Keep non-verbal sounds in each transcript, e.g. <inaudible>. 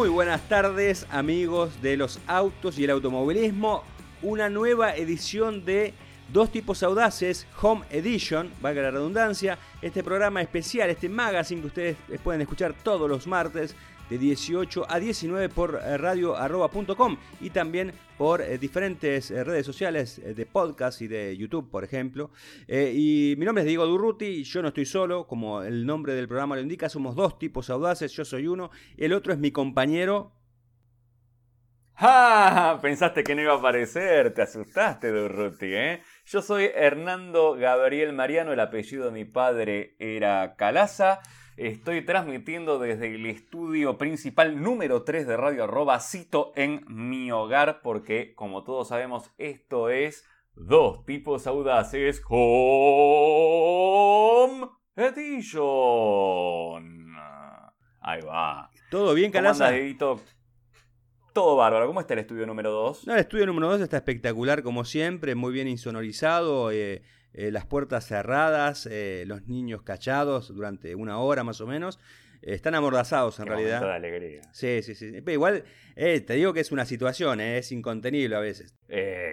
Muy buenas tardes amigos de los autos y el automovilismo. Una nueva edición de Dos Tipos Audaces, Home Edition, valga la redundancia. Este programa especial, este magazine que ustedes pueden escuchar todos los martes de 18 a 19 por eh, radioarroba.com y también por eh, diferentes eh, redes sociales de podcast y de YouTube, por ejemplo. y mi nombre es Diego Durruti, yo no estoy solo, como el nombre del programa lo indica, somos dos tipos audaces, yo soy uno, el otro es mi compañero. ¡Ah! Pensaste que no iba a aparecer, te asustaste, Durruti, ¿eh? Yo soy Hernando Gabriel Mariano, el apellido de mi padre era Calaza. Estoy transmitiendo desde el estudio principal número 3 de Radio Arroba, cito en mi hogar, porque como todos sabemos, esto es Dos Tipos Audaces Home Edition. Ahí va. ¿Todo bien, Calaza? Todo bárbaro. ¿Cómo está el estudio número 2? No, el estudio número 2 está espectacular, como siempre, muy bien insonorizado. Eh, eh, las puertas cerradas, eh, los niños cachados durante una hora más o menos. Eh, están amordazados en realidad. De alegría. Sí, sí, sí. Pero igual, te digo que es una situación, es incontenible a veces.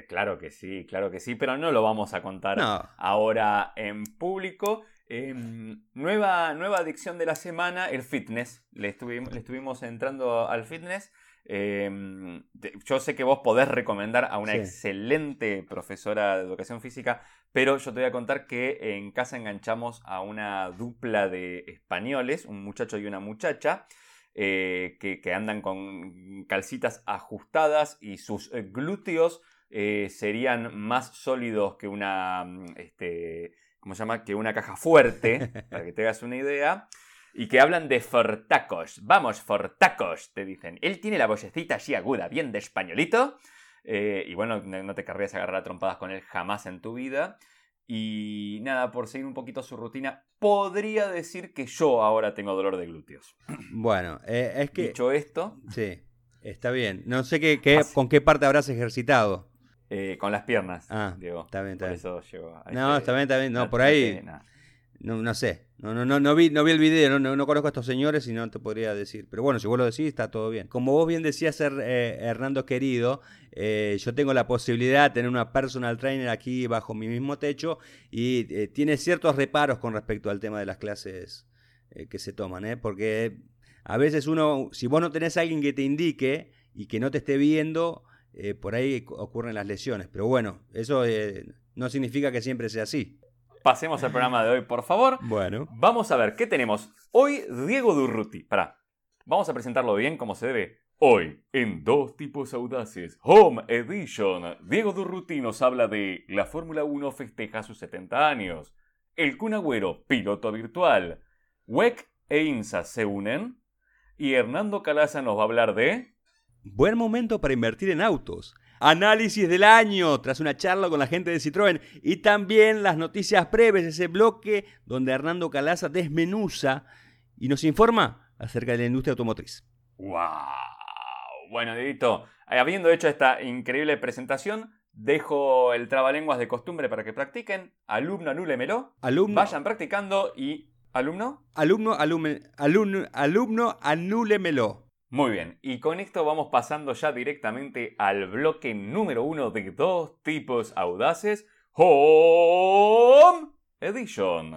claro que sí, claro que sí, pero no lo vamos a contar ahora en público. Em, nueva, nueva adicción de la semana, el fitness. Le estuvimos, le estuvimos entrando al fitness. Em, yo sé que vos podés recomendar a una excelente profesora de educación física, pero yo te voy a contar que en casa enganchamos a una dupla de españoles, un muchacho y una muchacha, eh, que, andan con calcitas ajustadas y sus glúteos eh, serían más sólidos que una, mm, este, ¿cómo se llama? Que una caja fuerte, <laughs> para que te hagas una idea y que hablan de fortacos. Vamos, fortacos, te dicen. Él tiene la vocecita así aguda, bien de españolito. Eh, y bueno, no te querrías agarrar a trompadas con él jamás en tu vida. Y nada, por seguir un poquito su rutina, podría decir que yo ahora tengo dolor de glúteos. <clears throat> Bueno, eh, es que... Dicho esto... Sí, está bien. No sé qué, con qué parte habrás ejercitado. Eh, con las piernas, ah, Diego. Está bien, está por bien. Eso llego a no, este está bien, está bien. No, por ahí... No, no sé, no, no, no, no, vi, no vi el video, no, no, conozco a estos señores y no te podría decir. Pero bueno, si vos lo decís, está todo bien. Como vos bien decías, eh, Hernando querido, eh, yo tengo la posibilidad de tener una personal trainer aquí bajo mi mismo techo y eh, tiene ciertos reparos con respecto al tema de las clases que se toman, ¿eh? porque a veces uno, si vos no tenés a alguien que te indique y que no te esté viendo, por ahí ocurren las lesiones. Pero bueno, eso no significa que siempre sea así. Pasemos al programa de hoy, por favor. Bueno. Vamos a ver qué tenemos. Hoy, Diego Durruti. Pará. Vamos a presentarlo bien como se debe. Hoy, en Dos Tipos Audaces, Home Edition, Diego Durruti nos habla de la Fórmula 1 festeja sus 70 años, el Cunagüero, piloto virtual, WEC e INSA se unen, y Hernando Calaza nos va a hablar de... Buen momento para invertir en autos. Análisis del año, tras una charla con la gente de Citroën. Y también las noticias breves, ese bloque donde Hernando Calaza desmenuza y nos informa acerca de la industria automotriz. ¡Wow! Bueno, Dieguito, habiendo hecho esta increíble presentación, dejo el trabalenguas de costumbre para que practiquen. Alumno, anúlemelo. Alumno. Vayan practicando y. ¿Alumno? Alumno, alumno, alumno, alumno, anúlemelo. Muy bien, y con esto vamos pasando ya directamente al bloque número uno de dos tipos audaces, Home Edition.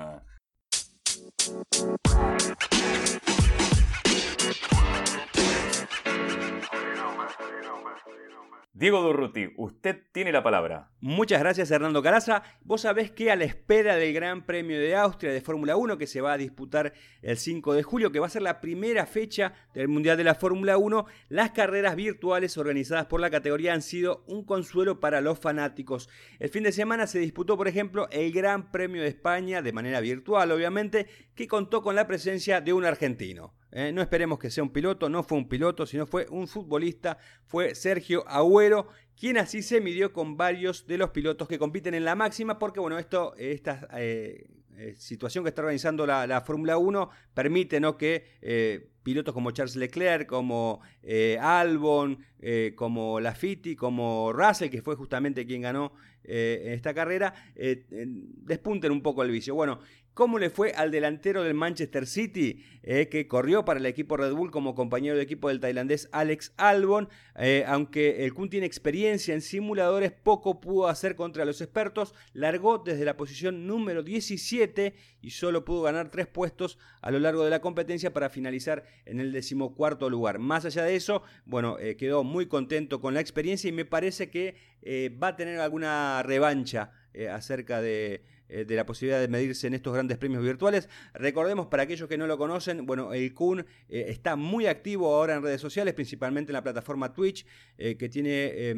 Diego Durruti, usted tiene la palabra. Muchas gracias Hernando Caraza. Vos sabés que a la espera del Gran Premio de Austria de Fórmula 1 que se va a disputar el 5 de julio, que va a ser la primera fecha del Mundial de la Fórmula 1, las carreras virtuales organizadas por la categoría han sido un consuelo para los fanáticos. El fin de semana se disputó, por ejemplo, el Gran Premio de España de manera virtual, obviamente, que contó con la presencia de un argentino. ¿Eh? no esperemos que sea un piloto, no fue un piloto, sino fue un futbolista, fue Sergio Agüero, quien así se midió con varios de los pilotos que compiten en la máxima, porque bueno, esto, esta eh, eh, situación que está organizando la, Fórmula 1 permite ¿no? que pilotos como Charles Leclerc, como Albon, como Lafitti, como Russell, que fue justamente quien ganó esta carrera, despunten un poco el vicio. Bueno, ¿Cómo le fue al delantero del Manchester City, eh, que corrió para el equipo Red Bull como compañero de equipo del tailandés Alex Albon? Eh, aunque el Kun tiene experiencia en simuladores, poco pudo hacer contra los expertos. Largó desde la posición número 17 y solo pudo ganar tres puestos a lo largo de la competencia para finalizar en el decimocuarto lugar. Más allá de eso, bueno, eh, quedó muy contento con la experiencia y me parece que va a tener alguna revancha acerca de de la posibilidad de medirse en estos grandes premios virtuales. Recordemos, para aquellos que no lo conocen, bueno, el Kun eh, está muy activo ahora en redes sociales, principalmente en la plataforma Twitch, eh, que tiene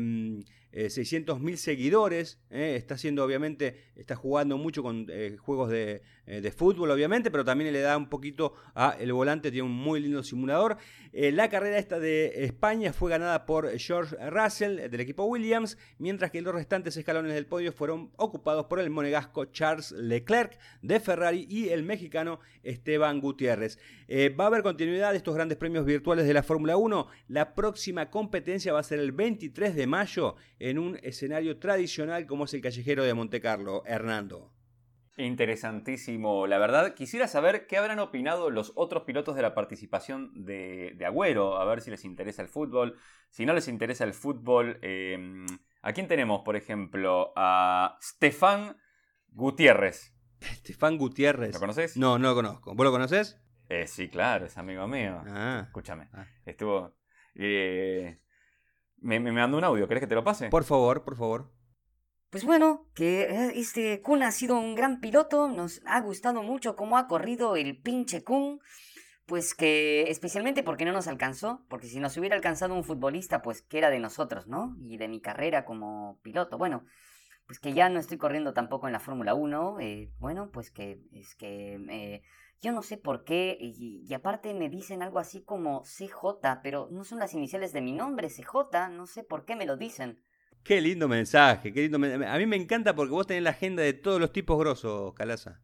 em, 600 mil seguidores. está haciendo, obviamente, está jugando mucho con juegos de, fútbol, obviamente, pero también le da un poquito a el volante, tiene un muy lindo simulador. la carrera esta de España fue ganada por George Russell del equipo Williams, mientras que los restantes escalones del podio fueron ocupados por el monegasco Charles Leclerc de Ferrari y el mexicano Esteban Gutiérrez. Eh, va a haber continuidad de estos grandes premios virtuales de la Fórmula 1. La próxima competencia va a ser el 23 de mayo en un escenario tradicional como es el callejero de Monte Carlo. Hernando. Interesantísimo, la verdad. Quisiera saber qué habrán opinado los otros pilotos de la participación de, Agüero, a ver si les interesa el fútbol. Si no les interesa el fútbol, eh, ¿a quién tenemos, por ejemplo? A Stefan Gutiérrez. Estefan Gutiérrez. ¿Lo conoces? No, no lo conozco. ¿Vos lo conoces? Eh, sí, claro, es amigo mío. Ah. Escúchame. Ah. Estuvo. Eh, me, me mandó un audio, ¿querés que te lo pase? Por favor, por favor. Pues bueno, que eh, este Kun ha sido un gran piloto, nos ha gustado mucho cómo ha corrido el pinche Kun, pues que especialmente porque no nos alcanzó, porque si nos hubiera alcanzado un futbolista, pues que era de nosotros, ¿no? Y de mi carrera como piloto. Bueno, pues que ya no estoy corriendo tampoco en la Fórmula 1, eh, bueno, pues que es que eh, yo no sé por qué, y, aparte me dicen algo así como CJ, pero no son las iniciales de mi nombre, CJ, no sé por qué me lo dicen. Qué lindo mensaje, qué lindo A mí me encanta porque vos tenés la agenda de todos los tipos grosos, Calaza.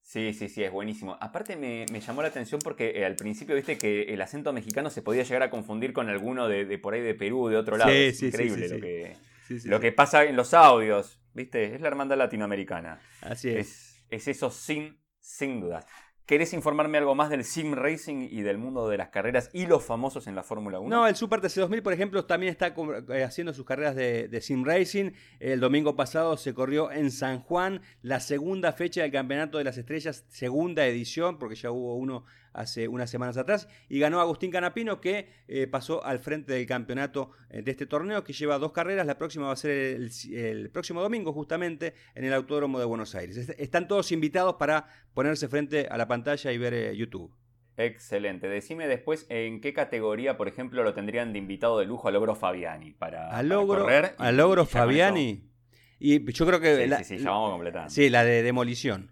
Sí, sí, sí, es buenísimo. Aparte me, llamó la atención porque eh, al principio viste que el acento mexicano se podía llegar a confundir con alguno de, por ahí de Perú, de otro lado. Sí, es increíble lo que lo que pasa en los audios, ¿viste? Es la hermandad latinoamericana. Así es. Es, eso sin, sin dudas. ¿Querés informarme algo más del sim racing y del mundo de las carreras y los famosos en la Fórmula 1? No, el Super TC2000, por ejemplo, también está eh, haciendo sus carreras de, sim racing. El domingo pasado se corrió en San Juan la segunda fecha del Campeonato de las Estrellas, segunda edición, porque ya hubo uno hace unas semanas atrás, y ganó Agustín Canapino, que eh, pasó al frente del campeonato eh, de este torneo, que lleva dos carreras. La próxima va a ser el, próximo domingo, justamente, en el Autódromo de Buenos Aires. Están todos invitados para ponerse frente a la pantalla y ver eh, YouTube. Excelente. Decime después en qué categoría, por ejemplo, lo tendrían de invitado de lujo a Logro Fabiani para, ¿A Logro, correr. ¿A Logro Fabiani? Y yo creo que... Sí, sí, sí, ya vamos completando. Sí, la de demolición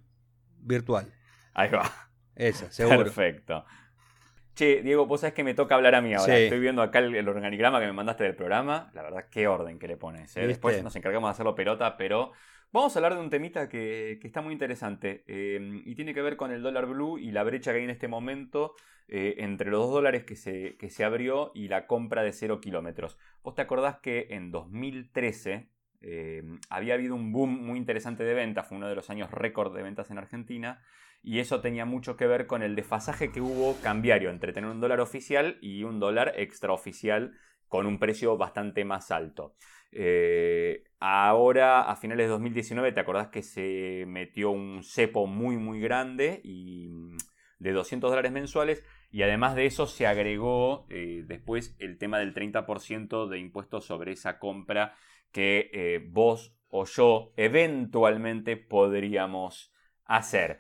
virtual. Ahí va. Esa, seguro. Perfecto. Che, Diego, vos sabés que me toca hablar a mí ahora. Estoy viendo acá el, organigrama que me mandaste del programa. La verdad, qué orden que le pones. ¿eh? Después nos encargamos de hacerlo pelota, pero vamos a hablar de un temita que, está muy interesante. Eh, y tiene que ver con el dólar blue y la brecha que hay en este momento eh, entre los dos dólares que se, que se abrió y la compra de cero kilómetros. Vos te acordás que en 2013 había habido un boom muy interesante de ventas. Fue uno de los años récord de ventas en Argentina y eso tenía mucho que ver con el desfasaje que hubo cambiario entre tener un dólar oficial y un dólar extraoficial con un precio bastante más alto. Eh, ahora, a finales de 2019, ¿te acordás que se metió un cepo muy, muy grande y mm, de 200 dólares mensuales? Y además de eso se agregó eh, después el tema del 30% de impuestos sobre esa compra que eh, vos o yo eventualmente podríamos hacer.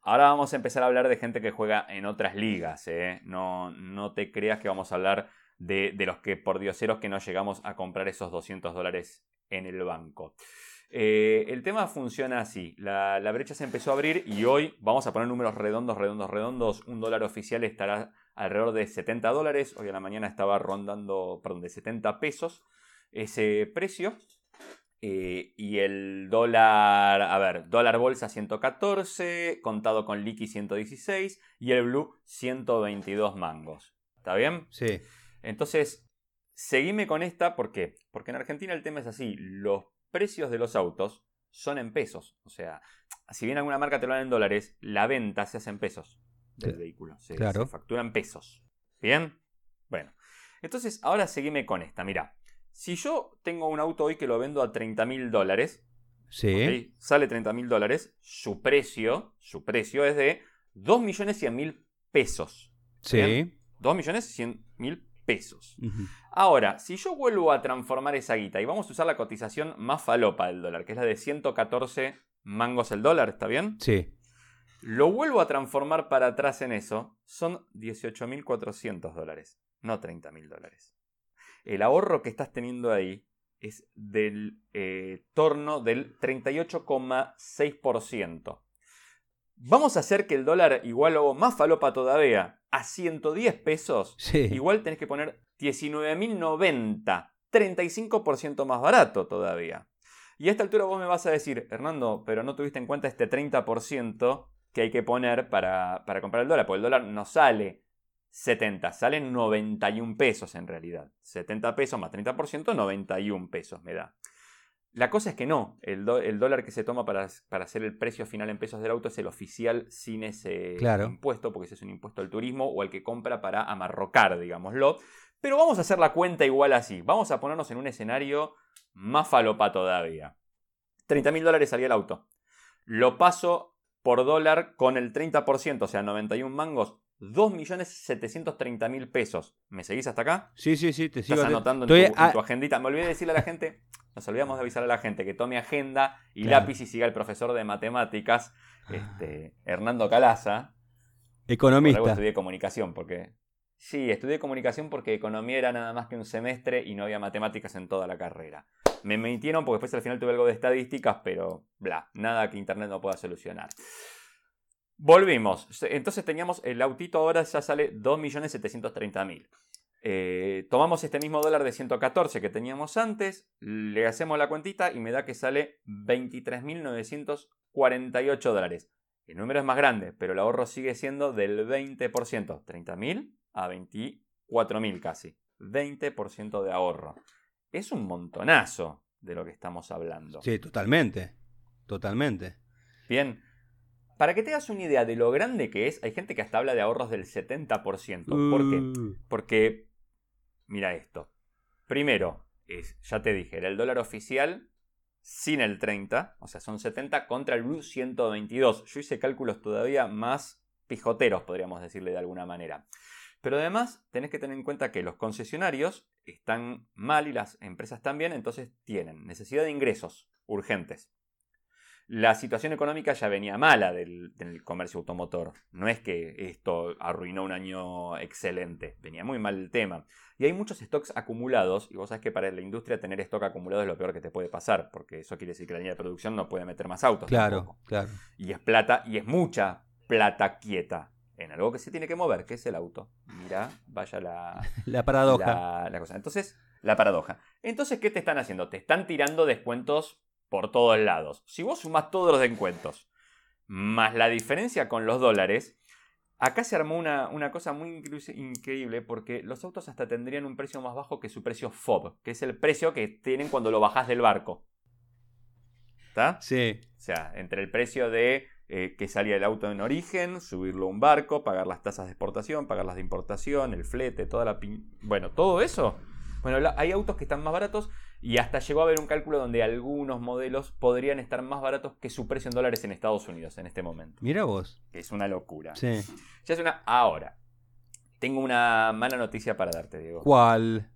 Ahora vamos a empezar a hablar de gente que juega en otras ligas. No, no te creas que vamos a hablar de, los que por dioseros que no llegamos a comprar esos 200 dólares en el banco. Eh, el tema funciona así. La, brecha se empezó a abrir y hoy vamos a poner números redondos, redondos, redondos. Un dólar oficial estará alrededor de 70 dólares. Hoy a la mañana estaba rondando, perdón, de 70 pesos ese precio. Eh, y el dólar, a ver, dólar bolsa 114, contado con liqui 116 y el blue 122 mangos. ¿Está bien? Sí. Entonces, seguime con esta, ¿por qué? Porque en Argentina el tema es así, los precios de los autos son en pesos. O sea, si bien alguna marca te lo dan en dólares, la venta se hace en pesos del vehículo. Se, claro. se factura en pesos. ¿Bien? Bueno. Entonces, ahora seguime con esta. Mira, si yo tengo un auto hoy que lo vendo a 30 mil dólares, sí. sale 30 mil dólares, su precio, su precio es de 2 millones 100 mil pesos. Sí. 2 millones 100 mil pesos. Ahora, si yo vuelvo a transformar esa guita y vamos a usar la cotización más falopa del dólar, que es la de 114 mangos el dólar, ¿está bien? Sí. Lo vuelvo a transformar para atrás en eso, son 18.400 dólares, no 30.000 dólares el ahorro que estás teniendo ahí es del eh, torno del 38,6%. Vamos a hacer que el dólar igual o más falopa todavía a 110 pesos. Igual tenés que poner 19.090, 35% más barato todavía. Y a esta altura vos me vas a decir, Hernando, pero no tuviste en cuenta este 30% que hay que poner para, para comprar el dólar, porque el dólar no sale 70. Salen 91 pesos en realidad. 70 pesos más 30%, 91 pesos me da. La cosa es que no, el, dólar que se toma para, hacer el precio final en pesos del auto es el oficial sin ese impuesto, porque ese es un impuesto al turismo o al que compra para amarrocar, digámoslo. Pero vamos a hacer la cuenta igual así. Vamos a ponernos en un escenario más falopa todavía. 30 mil dólares salía el auto. Lo paso por dólar con el 30%, o sea, 91 mangos, 2.730.000 pesos. ¿Me seguís hasta acá? Sí, sí, sí, te sigo. Estás anotando en, tu, agendita. Me olvidé de decirle a la gente, nos olvidamos de avisar a la gente que tome agenda y lápiz y siga el profesor de matemáticas, este, Hernando Calaza. Economista. Por estudié comunicación, porque... Sí, estudié comunicación porque economía era nada más que un semestre y no había matemáticas en toda la carrera. Me mintieron porque después al final tuve algo de estadísticas, pero bla, nada que Internet no pueda solucionar. Volvimos. Entonces teníamos el autito ahora ya sale 2.730.000. Eh, tomamos este mismo dólar de 114 que teníamos antes, le hacemos la cuentita y me da que sale 23.948 dólares. El número es más grande, pero el ahorro sigue siendo del 20%. 30.000 a 24.000 casi. 20% de ahorro. Es un montonazo de lo que estamos hablando. Sí, totalmente. Totalmente. Bien. Para que te hagas una idea de lo grande que es, hay gente que hasta habla de ahorros del 70%. ¿Por qué? Uh. Porque, mira esto. Primero, es, ya te dije, era el dólar oficial sin el 30, o sea, son 70 contra el Blue 122. Yo hice cálculos todavía más pijoteros, podríamos decirle de alguna manera. Pero además tenés que tener en cuenta que los concesionarios están mal y las empresas también, entonces tienen necesidad de ingresos urgentes la situación económica ya venía mala del, comercio automotor. No es que esto arruinó un año excelente, venía muy mal el tema. Y hay muchos stocks acumulados, y vos sabés que para la industria tener stock acumulado es lo peor que te puede pasar, porque eso quiere decir que la línea de producción no puede meter más autos. Claro, claro. Y es plata, y es mucha plata quieta en algo que se tiene que mover, que es el auto. Mira, vaya la, <laughs> la paradoja. la cosa. Entonces, la paradoja. Entonces, ¿qué te están haciendo? Te están tirando descuentos por todos lados. Si vos sumás todos los descuentos, más la diferencia con los dólares, acá se armó una, una cosa muy increíble porque los autos hasta tendrían un precio más bajo que su precio FOB, que es el precio que tienen cuando lo bajás del barco. ¿Está? Sí. O sea, entre el precio de eh, que salía el auto en origen, subirlo a un barco, pagar las tasas de exportación, pagar las de importación, el flete, toda la... Bueno, todo eso. Bueno, hay autos que están más baratos y hasta llegó a haber un cálculo donde algunos modelos podrían estar más baratos que su precio en dólares en Estados Unidos en este momento. Mira vos. Es una locura. Sí. Ya es una. Ahora, tengo una mala noticia para darte, Diego. ¿Cuál?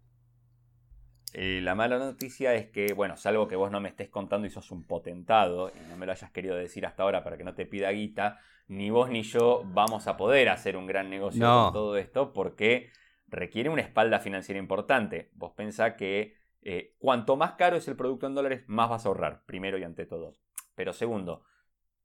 Eh, la mala noticia es que, bueno, salvo que vos no me estés contando y sos un potentado y no me lo hayas querido decir hasta ahora para que no te pida guita, ni vos ni yo vamos a poder hacer un gran negocio con todo esto porque requiere una espalda financiera importante. Vos pensás que eh, cuanto más caro es el producto en dólares, más vas a ahorrar, primero y ante todo. Pero segundo,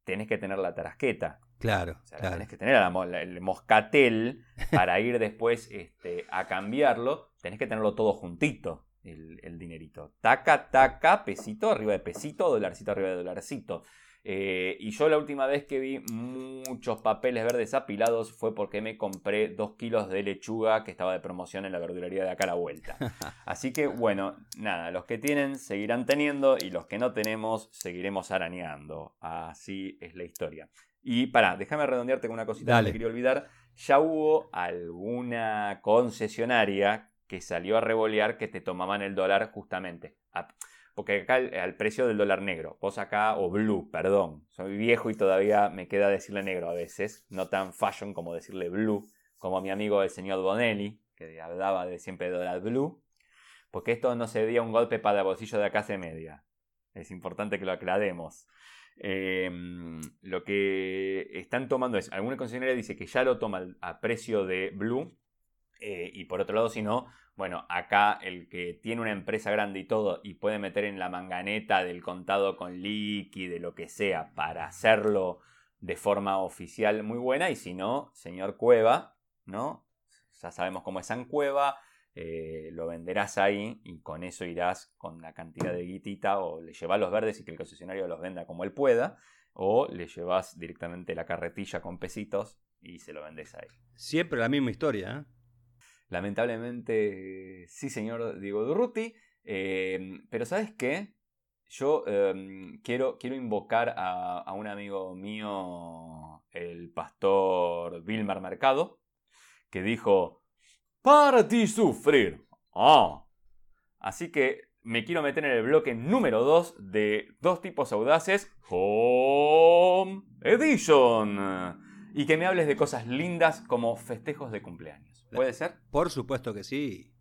tenés que tener la tarasqueta. Claro. Tenés que tener el moscatel para ir después este, a cambiarlo. Tenés que tenerlo todo juntito. el, dinerito. Taca, taca, pesito arriba de pesito, dolarcito arriba de dolarcito. Eh, y yo la última vez que vi muchos papeles verdes apilados fue porque me compré dos kilos de lechuga que estaba de promoción en la verdulería de acá a la vuelta. <laughs> Así que bueno, nada, los que tienen seguirán teniendo y los que no tenemos seguiremos arañando. Así es la historia. Y para, déjame redondearte con una cosita que me quería olvidar. Ya hubo alguna concesionaria que salió a revolear que te tomaban el dólar justamente. Porque acá al, precio del dólar negro. Vos acá, o blue, perdón. Soy viejo y todavía me queda decirle negro a veces. No tan fashion como decirle blue. Como mi amigo el señor Bonelli, que hablaba de siempre de dólar blue. Porque esto no se dio un golpe para el bolsillo de la clase media. Es importante que lo aclaremos. Em, lo que están tomando es, alguna concesionaria dice que ya lo toma a precio de blue. Eh, y por otro lado, si no, bueno, acá el que tiene una empresa grande y todo y puede meter en la manganeta del contado con liqui, de lo que sea, para hacerlo de forma oficial muy buena. Y si no, señor Cueva, ¿no? Ya sabemos cómo es San Cueva, eh, lo venderás ahí y con eso irás con la cantidad de guitita o le llevas los verdes y que el concesionario los venda como él pueda. O le llevas directamente la carretilla con pesitos y se lo vendes ahí. Siempre la misma historia, ¿eh? Lamentablemente, sí, señor Diego Durruti. Em, pero ¿sabes qué? Yo em, quiero, quiero invocar a, un amigo mío, el pastor Vilmar Mercado, que dijo, para ti sufrir. Ah. Así que me quiero meter en el bloque número 2 de dos tipos audaces, Home Edition. Y que me hables de cosas lindas como festejos de cumpleaños. ¿Puede ser? Por supuesto que sí.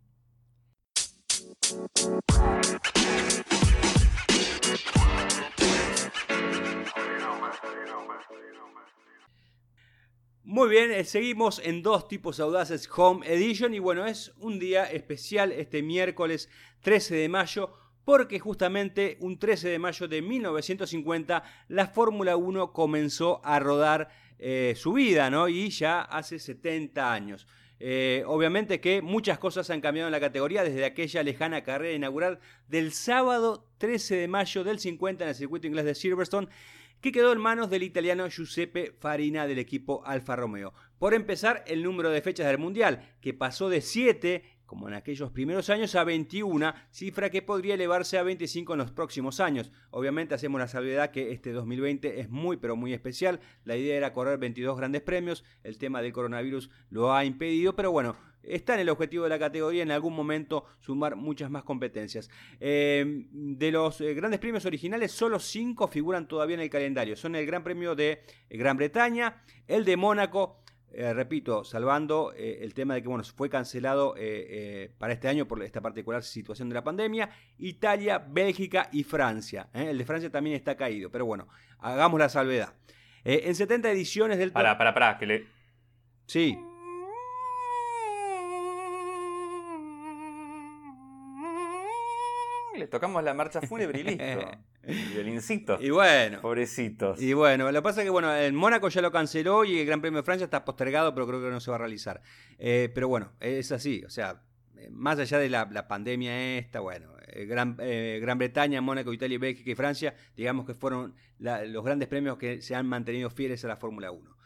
Muy bien, eh, seguimos en dos tipos audaces Home Edition y bueno, es un día especial este miércoles 13 de mayo porque justamente un 13 de mayo de 1950 la Fórmula 1 comenzó a rodar eh, su vida, ¿no? Y ya hace 70 años. Eh, obviamente que muchas cosas han cambiado en la categoría desde aquella lejana carrera inaugural del sábado 13 de mayo del 50 en el circuito inglés de Silverstone, que quedó en manos del italiano Giuseppe Farina del equipo Alfa Romeo. Por empezar, el número de fechas del Mundial, que pasó de 7 como en aquellos primeros años, a 21, cifra que podría elevarse a 25 en los próximos años. Obviamente hacemos la salvedad que este 2020 es muy pero muy especial. La idea era correr 22 grandes premios, el tema del coronavirus lo ha impedido, pero bueno, está en el objetivo de la categoría en algún momento sumar muchas más competencias. Eh, de los eh, grandes premios originales, solo 5 figuran todavía en el calendario. Son el Gran Premio de Gran Bretaña, el de Mónaco, eh, repito, salvando eh, el tema de que bueno, fue cancelado eh, para este año por esta particular situación de la pandemia, Italia, Bélgica y Francia. El de Francia también está caído, pero bueno, hagamos la salvedad. en 70 ediciones del... Para, para, para, que le... Sí. Le tocamos la marcha fúnebre y listo. <laughs> violincito. Y bueno. Pobrecitos. Y bueno, lo que pasa es que bueno, el Mónaco ya lo canceló y el Gran Premio de Francia está postergado, pero creo que no se va a realizar. Eh, pero bueno, es así. O sea, eh, más allá de la, pandemia esta, bueno, eh, Gran, Gran, Bretaña, Mónaco, Italia, Bélgica y Francia, digamos que fueron los grandes premios que se han mantenido fieles a la Fórmula 1.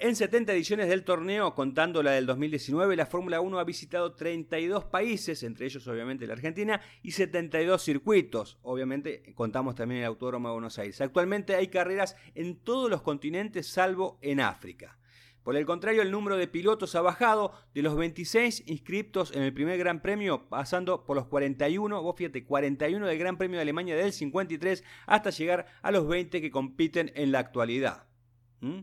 En 70 ediciones del torneo, contando la del 2019, la Fórmula 1 ha visitado 32 países, entre ellos obviamente la Argentina, y 72 circuitos. Obviamente contamos también el Autódromo de Buenos Aires. Actualmente hay carreras en todos los continentes salvo en África. Por el contrario, el número de pilotos ha bajado de los 26 inscriptos en el primer Gran Premio, pasando por los 41, vos fíjate, 41 del Gran Premio de Alemania del 53, hasta llegar a los 20 que compiten en la actualidad. ¿Mm?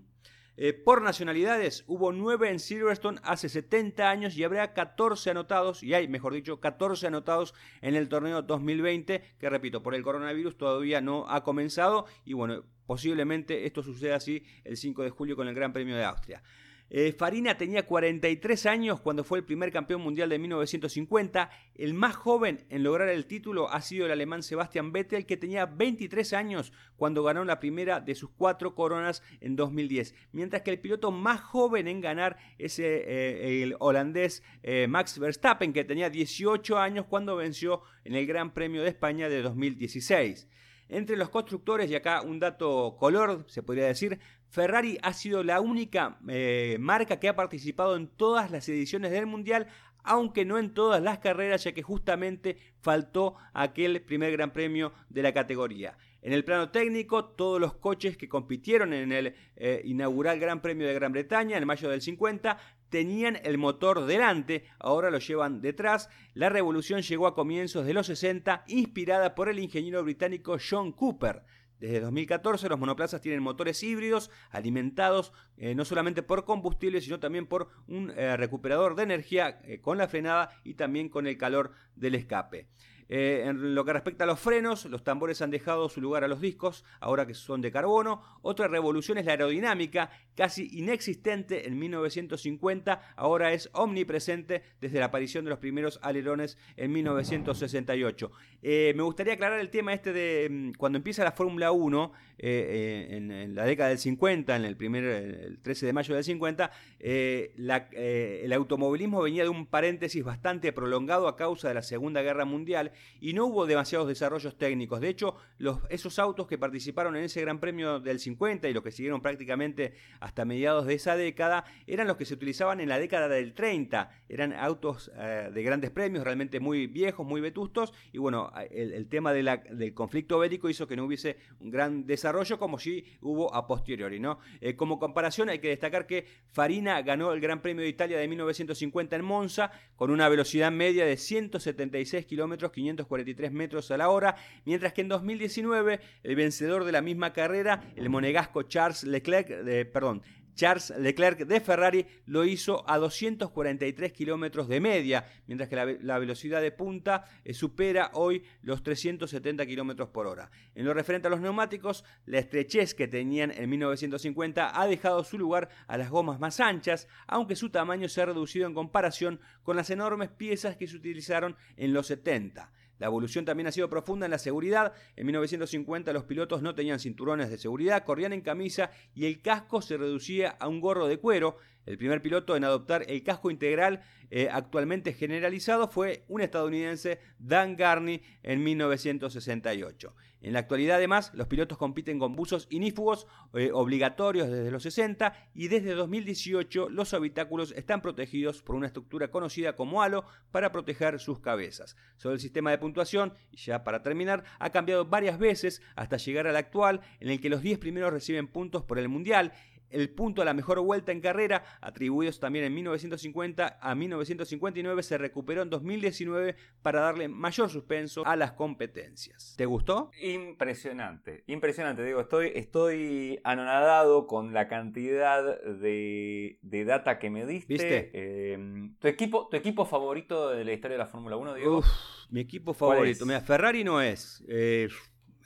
Eh, por nacionalidades, hubo 9 en Silverstone hace 70 años y habrá 14 anotados, y hay, mejor dicho, 14 anotados en el torneo 2020, que repito, por el coronavirus todavía no ha comenzado, y bueno, posiblemente esto suceda así el 5 de julio con el Gran Premio de Austria. Eh, Farina tenía 43 años cuando fue el primer campeón mundial de 1950. El más joven en lograr el título ha sido el alemán Sebastian Vettel, que tenía 23 años cuando ganó la primera de sus cuatro coronas en 2010. Mientras que el piloto más joven en ganar es eh, el holandés eh, Max Verstappen, que tenía 18 años cuando venció en el Gran Premio de España de 2016. Entre los constructores, y acá un dato color, se podría decir, Ferrari ha sido la única eh, marca que ha participado en todas las ediciones del Mundial, aunque no en todas las carreras, ya que justamente faltó aquel primer gran premio de la categoría. En el plano técnico, todos los coches que compitieron en el eh, inaugural Gran Premio de Gran Bretaña en mayo del 50 tenían el motor delante, ahora lo llevan detrás. La revolución llegó a comienzos de los 60, inspirada por el ingeniero británico John Cooper. Desde 2014 los monoplazas tienen motores híbridos alimentados eh, no solamente por combustible, sino también por un eh, recuperador de energía eh, con la frenada y también con el calor del escape. Eh, en lo que respecta a los frenos, los tambores han dejado su lugar a los discos, ahora que son de carbono. Otra revolución es la aerodinámica, casi inexistente en 1950, ahora es omnipresente desde la aparición de los primeros alerones en 1968. Eh, me gustaría aclarar el tema este de mm, cuando empieza la Fórmula 1, eh, en, la década del 50, en el primer el 13 de mayo del 50, el automovilismo venía de un paréntesis bastante prolongado a causa de la Segunda Guerra Mundial y no hubo demasiados desarrollos técnicos. De hecho, los, esos autos que participaron en ese Gran Premio del 50 y los que siguieron prácticamente hasta mediados de esa década eran los que se utilizaban en la década del 30. Eran autos eh, de grandes premios, realmente muy viejos, muy vetustos y bueno, el, tema del conflicto bélico hizo que no hubiese un gran desarrollo como si hubo a posteriori. ¿no? Eh, como comparación hay que destacar que Farina ganó el Gran Premio de Italia de 1950 en Monza con una velocidad media de 176 kilómetros 543 metros a la hora, mientras que en 2019 el vencedor de la misma carrera, el monegasco Charles Leclerc, eh, perdón, Charles Leclerc de Ferrari lo hizo a 243 kilómetros de media, mientras que la, velocidad de punta eh, supera hoy los 370 kilómetros por hora. En lo referente a los neumáticos, la estrechez que tenían en 1950 ha dejado su lugar a las gomas más anchas, aunque su tamaño se ha reducido en comparación con las enormes piezas que se utilizaron en los 70. La evolución también ha sido profunda en la seguridad. En 1950 los pilotos no tenían cinturones de seguridad, corrían en camisa y el casco se reducía a un gorro de cuero. El primer piloto en adoptar el casco integral eh, actualmente generalizado fue un estadounidense, Dan Garney, en 1968. En la actualidad, además, los pilotos compiten con buzos inífugos eh, obligatorios desde los 60 y desde 2018 los habitáculos están protegidos por una estructura conocida como halo para proteger sus cabezas. Sobre el sistema de puntuación, ya para terminar, ha cambiado varias veces hasta llegar al actual en el que los 10 primeros reciben puntos por el Mundial el punto a la mejor vuelta en carrera, atribuidos también en 1950 a 1959, se recuperó en 2019 para darle mayor suspenso a las competencias. ¿Te gustó? Impresionante, impresionante, digo, estoy, estoy anonadado con la cantidad de, data que me diste. ¿Viste? Em, ¿tu, equipo, ¿Tu equipo favorito de la historia de la Fórmula 1, Diego? mi equipo favorito. Mira, Ferrari no es. Eh,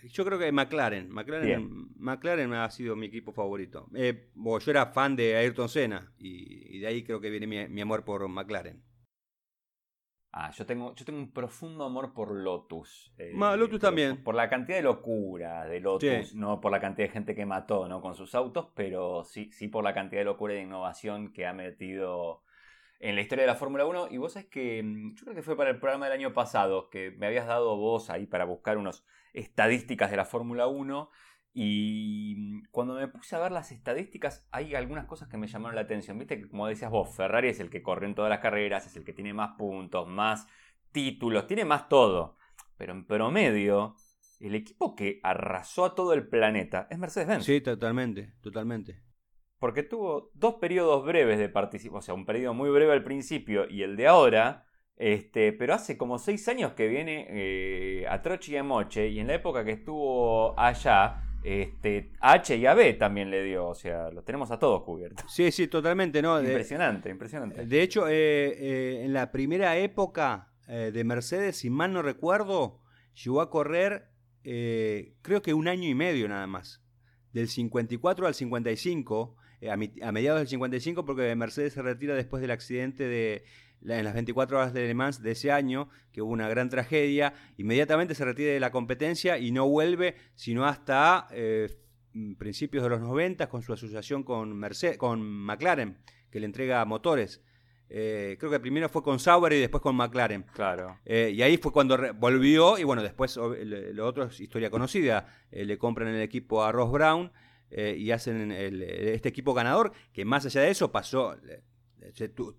yo creo que McLaren. McLaren, McLaren ha sido mi equipo favorito. Eh, yo era fan de Ayrton Senna y, de ahí creo que viene mi, amor por McLaren. Ah, yo tengo, yo tengo un profundo amor por Lotus. Eh, Lotus también. Por, la cantidad de locura de Lotus, no por la cantidad de gente que mató ¿no? con sus autos, pero sí, sí por la cantidad de locura y de innovación que ha metido en la historia de la Fórmula 1. Y vos sabés que mm, yo creo que fue para el programa del año pasado que me habías dado vos ahí para buscar unos estadísticas de la Fórmula 1 y mm, cuando me puse a ver las estadísticas hay algunas cosas que me llamaron la atención. Viste que como decías vos, Ferrari es el que corre en todas las carreras, es el que tiene más puntos, más títulos, tiene más todo. Pero en promedio, el equipo que arrasó a todo el planeta es Mercedes-Benz. Sí, totalmente, totalmente. Porque tuvo dos periodos breves de participación, o sea, un periodo muy breve al principio y el de ahora, este, pero hace como seis años que viene eh, a Troche y a Moche, y en la época que estuvo allá, este, H y a B también le dio, o sea, los tenemos a todos cubiertos. Sí, sí, totalmente, ¿no? <laughs> Impresionante, impresionante. De hecho, eh, eh, en la primera época de Mercedes, si mal no recuerdo, llegó a correr, creo que un año y medio nada más, del 54 al 55 a, mediados del 55 porque Mercedes se retira después del accidente de en las 24 horas de Le Mans de ese año, que hubo una gran tragedia, inmediatamente se retira de la competencia y no vuelve sino hasta principios de los 90 con su asociación con, Mercedes, con McLaren, que le entrega motores. Eh, creo que primero fue con Sauber y después con McLaren. Claro. Eh, y ahí fue cuando volvió, y bueno, después lo otro es historia conocida. Eh, le compran el equipo a Ross Brown y hacen este equipo ganador, que más allá de eso pasó.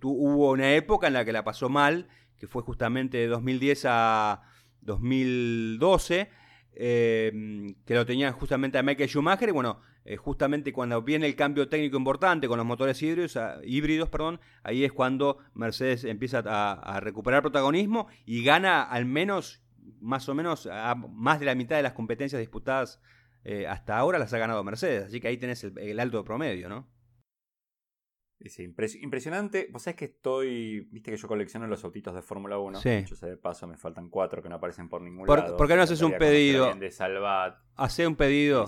Hubo una época en la que la pasó mal, que fue justamente de 2010 a 2012 eh, que lo tenía justamente a Michael Schumacher, y bueno, eh, justamente cuando viene el cambio técnico importante con los motores híbridos, híbridos perdón, ahí es cuando Mercedes empieza a, recuperar protagonismo y gana al menos, más o menos, más de la mitad de las competencias disputadas eh, hasta ahora las ha ganado Mercedes, así que ahí tenés el, el alto promedio, ¿no? Sí, impresionante. Vos sabés que estoy. Viste que yo colecciono los autitos de Fórmula 1. Sí. Yo sé de paso, me faltan cuatro que no aparecen por ningún lado. ¿Por qué no haces un pedido? De Salvat. Hacé un pedido.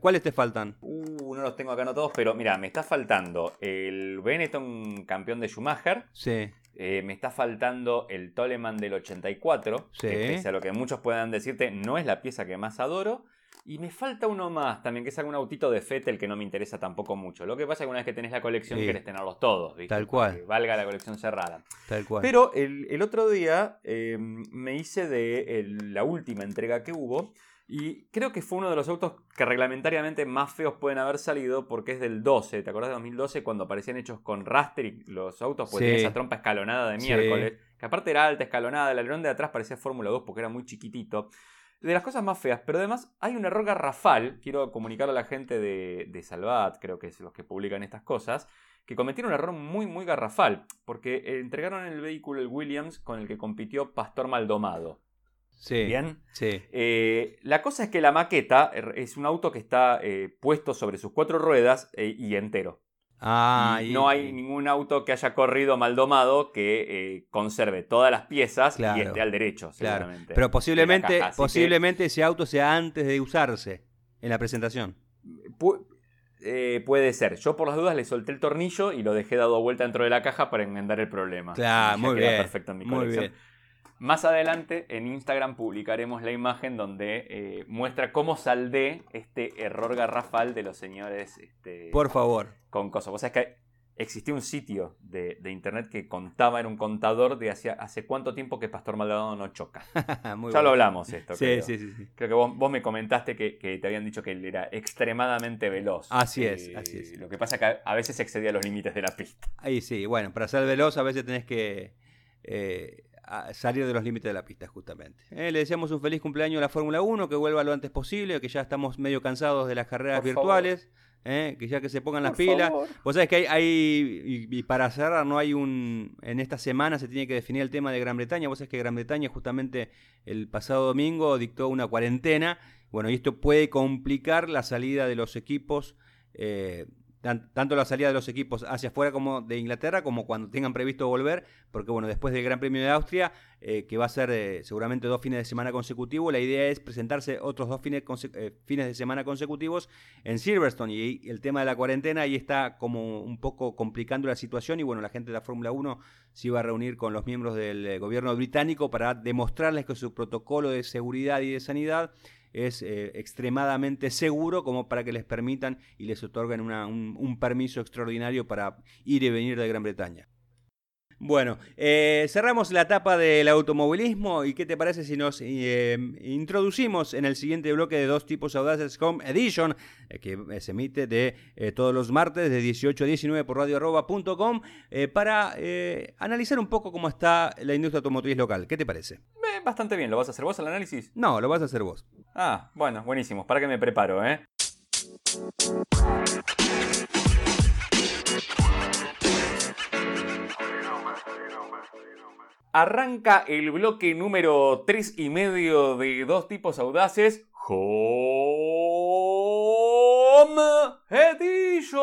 ¿Cuáles te faltan? Uh, no los tengo acá no todos, pero mira, me está faltando el Benetton campeón de Schumacher. Sí. Eh, me está faltando el Toleman del 84. Sí. Que pese a lo que muchos puedan decirte, no es la pieza que más adoro. Y me falta uno más también, que es algún autito de Fettel que no me interesa tampoco mucho. Lo que pasa es que una vez que tenés la colección querés tenerlos todos, ¿viste? Tal cual. Que valga la colección cerrada. Tal cual. Pero el, otro día em, me hice de la última entrega que hubo. Y creo que fue uno de los autos que reglamentariamente más feos pueden haber salido porque es del 12. ¿Te acordás de 2012 cuando aparecían hechos con raster y los autos? Pues tenían esa trompa escalonada de miércoles. Que aparte era alta, escalonada. El alerón de atrás parecía Fórmula 2 porque era muy chiquitito de las cosas más feas, pero además hay un error garrafal, quiero comunicar a la gente de, de Salvat, creo que es los que publican estas cosas, que cometieron un error muy, muy garrafal, porque entregaron el vehículo, el Williams, con el que compitió Pastor Maldomado. Sí. ¿Bien? Sí. Eh, la cosa es que la maqueta er, es un auto que está eh, puesto sobre sus cuatro ruedas eh, y entero. Ah, No hay ningún auto que haya corrido mal domado que eh, conserve todas las piezas y esté al derecho, seguramente. Pero posiblemente, posiblemente ese auto sea antes de usarse en la presentación. Eh, puede ser. Yo por las dudas le solté el tornillo y lo dejé dado vuelta dentro de la caja para enmendar el problema. Claro, muy bien. perfecto en mi colección. Más adelante en Instagram publicaremos la imagen donde eh, muestra cómo saldé este error garrafal de los señores. Este, Por favor. Con cosas. O sea, es que existía un sitio de, internet que contaba en un contador de hace, hace cuánto tiempo que Pastor Maldonado no choca. <laughs> ya lo hablamos esto. Sí, creo. sí, sí, sí, Creo que vos, me comentaste que, te habían dicho que él era extremadamente veloz. Así es, eh, así es. Lo que pasa es que a, veces excedía los límites de la pista. Ahí sí, bueno, para ser veloz a veces tenés que... Eh, salir de los límites de la pista, justamente. Eh, le deseamos un feliz cumpleaños a la Fórmula 1, que vuelva lo antes posible, que ya estamos medio cansados de las carreras virtuales. Eh, que ya que se pongan las pilas. Vos sabés que hay, y, para cerrar, no hay un. En esta semana se tiene que definir el tema de Gran Bretaña. Vos sabés que Gran Bretaña, justamente el pasado domingo, dictó una cuarentena. Bueno, y esto puede complicar la salida de los equipos. Eh, tanto la salida de los equipos hacia afuera como de Inglaterra, como cuando tengan previsto volver, porque bueno, después del Gran Premio de Austria, eh, que va a ser eh, seguramente dos fines de semana consecutivos, la idea es presentarse otros dos fines, eh, de semana consecutivos en Silverstone, y, el tema de la cuarentena ahí está como un poco complicando la situación, y bueno, la gente de la Fórmula 1 se iba a reunir con los miembros del gobierno británico para demostrarles que su protocolo de seguridad y de sanidad es eh, extremadamente seguro como para que les permitan y les otorguen un, permiso extraordinario para ir y venir de Gran Bretaña. Bueno, eh, cerramos la etapa del automovilismo y qué te parece si nos eh, introducimos en el siguiente bloque de dos tipos audaces Home Edition que se emite de todos los martes de 18 a 19 por radioarroba.com para analizar un poco cómo está la industria automotriz local. ¿Qué te parece? bastante bien. ¿Lo vas a hacer vos el análisis? No, lo vas a hacer vos. Ah, bueno, buenísimo. Para que me preparo, ¿eh? Arranca el bloque número 3 y medio de dos tipos audaces. Home Edition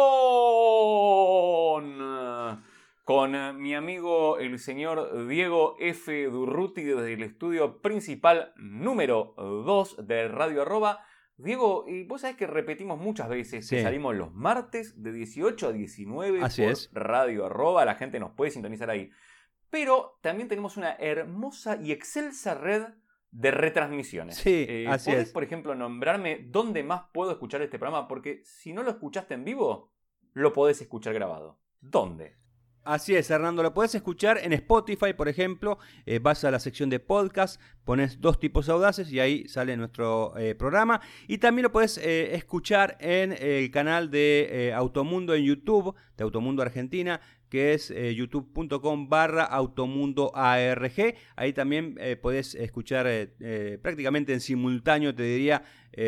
con mi amigo el señor Diego F. Durruti desde el estudio principal número 2 de Radio Arroba. Diego, y vos sabés que repetimos muchas veces que salimos los martes de 18 a 19 Así por es. radio arroba, la gente nos puede sintonizar ahí. Pero también tenemos una hermosa y excelsa red de retransmisiones. Sí, Eh, así ¿podés, es. por ejemplo, nombrarme dónde más puedo escuchar este programa? Porque si no lo escuchaste en vivo, lo podés escuchar grabado. ¿Dónde? Así es, Hernando, lo puedes escuchar en Spotify, por ejemplo. eh, vas a la sección de podcast, pones dos tipos audaces y ahí sale nuestro eh, programa. Y también lo puedes eh, escuchar en el canal de Automundo en YouTube, de Automundo Argentina, que es eh, youtube.com barra Automundo ARG. Ahí también eh, podés escuchar eh, eh, prácticamente en simultáneo, te diría,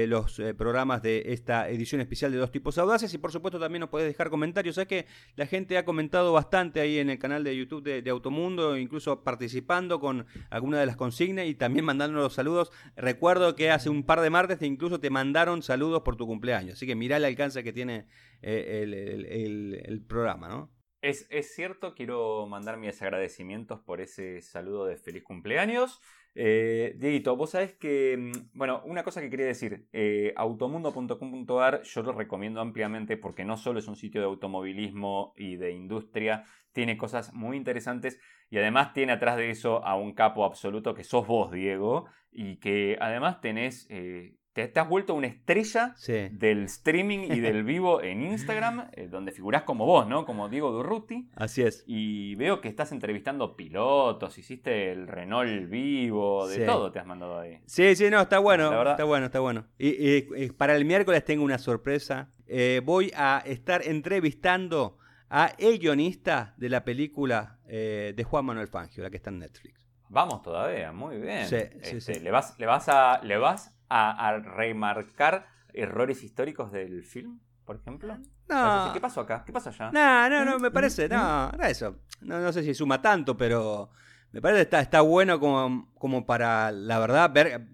los programas de esta edición especial de Dos Tipos Audaces. Y por supuesto también nos podés dejar comentarios. Sabes que la gente ha comentado bastante ahí en el canal de YouTube de, Automundo, incluso participando con alguna de las consignas y también mandándonos los saludos. Recuerdo que hace un par de martes incluso te mandaron saludos por tu cumpleaños. Así que mirá el alcance que tiene el- el programa, ¿no? Es, cierto, quiero mandar mis agradecimientos por ese saludo de feliz cumpleaños. Eh, Dieguito, vos sabés que, mm, bueno, una cosa que quería decir, eh, automundo.com.ar yo lo recomiendo ampliamente porque no solo es un sitio de automovilismo y de industria, tiene cosas muy interesantes y además tiene atrás de eso a un capo absoluto que sos vos, Diego, y que además tenés, eh, te, te has vuelto una estrella Sí. del streaming y del <laughs> vivo en Instagram, eh, donde figurás como vos, ¿no? Como Diego Durruti. Así es. Y veo que estás entrevistando pilotos, hiciste el Renault vivo, de Sí. todo te has mandado ahí. Sí, sí, no, está bueno, verdad- está bueno, está bueno. Y, y- y para el miércoles tengo una sorpresa. Eh, voy a estar entrevistando a el guionista de la película eh, de Juan Manuel Fangio, la que está en Netflix. Vamos todavía, muy bien. Sí, sí, Este, sí. ¿Le vas, le vas, a, le vas a, a remarcar errores históricos del film, por ejemplo? No, ¿Qué pasó acá? ¿Qué pasó allá? no, no, no, me ¿Mm? parece, no, no eso. No, no sé si suma tanto, pero me parece que está, está bueno como, como para, la verdad, ver,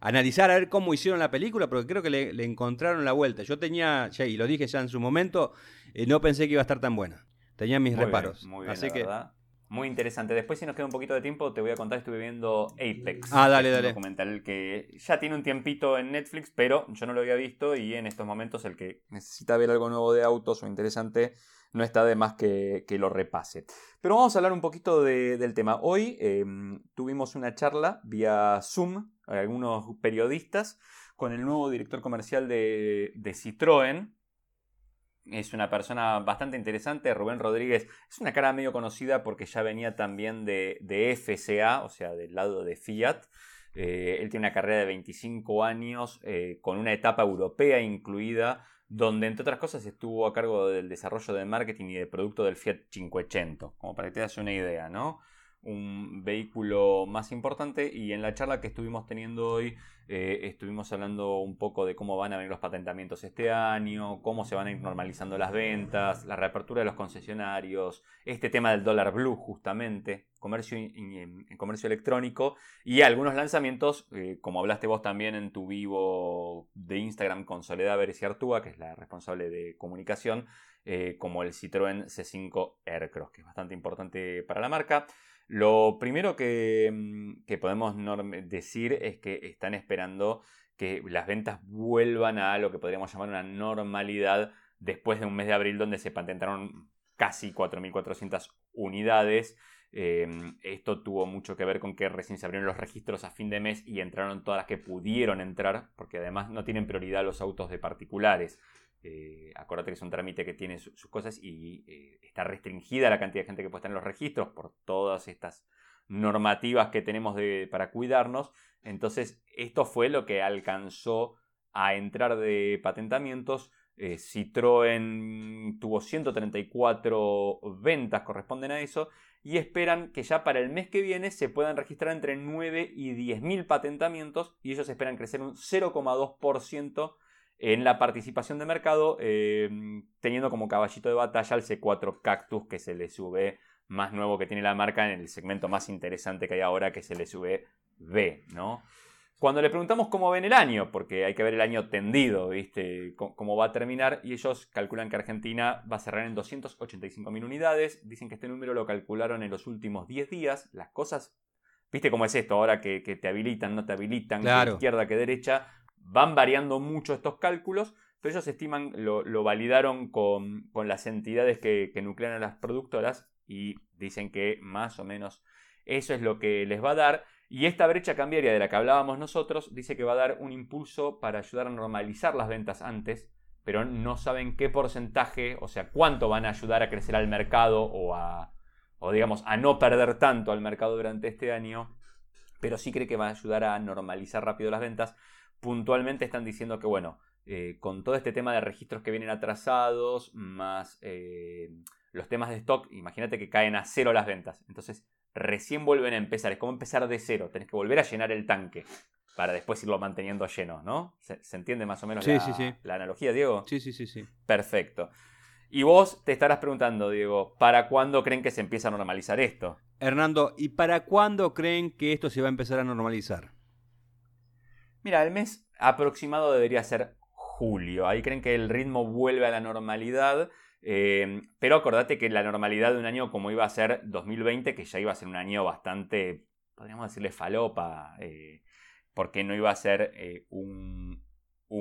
analizar a ver cómo hicieron la película, porque creo que le, le encontraron la vuelta. Yo tenía, ya, y lo dije ya en su momento, eh, no pensé que iba a estar tan buena. Tenía mis Muy bien, reparos. muy bien, Así la que, verdad. Muy interesante. Después, si nos queda un poquito de tiempo, te voy a contar, estuve viendo Apex. Ah, dale, Es un dale. documental que ya tiene un tiempito en Netflix, pero yo no lo había visto y en estos momentos el que necesita ver algo nuevo de autos o interesante no está de más que, que lo repase. Pero vamos a hablar un poquito de- del tema. Hoy eh, tuvimos una charla vía Zoom, algunos periodistas, con el nuevo director comercial de, de Citroën, es una persona bastante interesante. Rubén Rodríguez es una cara medio conocida porque ya venía también de, de FCA, o sea, del lado de Fiat. Eh, él tiene una carrera de 25 años eh, con una etapa europea incluida, donde entre otras cosas estuvo a cargo del desarrollo de marketing y de producto del Fiat 500, como para que te das una idea, ¿no? Un vehículo más importante y en la charla que estuvimos teniendo hoy eh, estuvimos hablando un poco de cómo van a venir los patentamientos este año, cómo se van a ir normalizando las ventas, la reapertura de los concesionarios, este tema del dólar blue justamente, comercio, comercio electrónico y algunos lanzamientos, eh, como hablaste vos también en tu vivo de Instagram con Soledad Beres y Artúa, que es la responsable de comunicación, eh, como el Citroën C5 Aircross, que es bastante importante para la marca. Lo primero que, mm, podemos decir es que están esperando que las ventas vuelvan a lo que podríamos llamar una normalidad después de un mes de abril donde se patentaron casi 4.400 unidades. Eh, esto tuvo mucho que ver con que recién se abrieron los registros a fin de mes y entraron todas las que pudieron entrar, porque además no tienen prioridad los autos de particulares. Eh, acuérdate que es un trámite que tiene su- sus cosas y eh, está restringida la cantidad de gente que puede estar en los registros por todas estas normativas que tenemos de- para cuidarnos. Entonces, esto fue lo que alcanzó a entrar de patentamientos. Eh, Citroën tuvo 134 ventas, corresponden a eso, y esperan que ya para el mes que viene se puedan registrar entre 9 y 10 mil patentamientos, y ellos esperan crecer un 0,2% en la participación de mercado, eh, teniendo como caballito de batalla el C4 Cactus, que se le sube más nuevo que tiene la marca en el segmento más interesante que hay ahora, que se le sube B, ¿no? Cuando le preguntamos cómo ven el año, porque hay que ver el año tendido, ¿viste? C- Cómo va a terminar, y ellos calculan que Argentina va a cerrar en 285.000 unidades. Dicen que este número lo calcularon en los últimos 10 días. Las cosas, ¿viste cómo es esto? Ahora que, que te habilitan, no te habilitan, Claro. que izquierda, que derecha. Van variando mucho estos cálculos, pero ellos estiman, lo, validaron con, las entidades que, que nuclean a las productoras y dicen que más o menos eso es lo que les va a dar. Y esta brecha cambiaria de la que hablábamos nosotros dice que va a dar un impulso para ayudar a normalizar las ventas antes, pero no saben qué porcentaje, o sea, cuánto van a ayudar a crecer al mercado o a, o digamos, a no perder tanto al mercado durante este año, pero sí cree que va a ayudar a normalizar rápido las ventas. Puntualmente están diciendo que, bueno, eh, con todo este tema de registros que vienen atrasados, más eh, los temas de stock, imagínate que caen a cero las ventas. Entonces, recién vuelven a empezar. Es como empezar de cero. Tenés que volver a llenar el tanque para después irlo manteniendo lleno, ¿no? ¿Se, entiende más o menos la, la, analogía, Diego? Sí, sí, sí, sí. Perfecto. Y vos te estarás preguntando, Diego, ¿para cuándo creen que se empieza a normalizar esto? Hernando, ¿y para cuándo creen que esto se va a empezar a normalizar? Mira, el mes aproximado debería ser julio. Ahí creen que el ritmo vuelve a la normalidad Em, pero acordate que la normalidad de un año como iba a ser 2020, que ya iba a ser un año bastante, podríamos decirle falopa, eh, porque no iba a ser eh, un,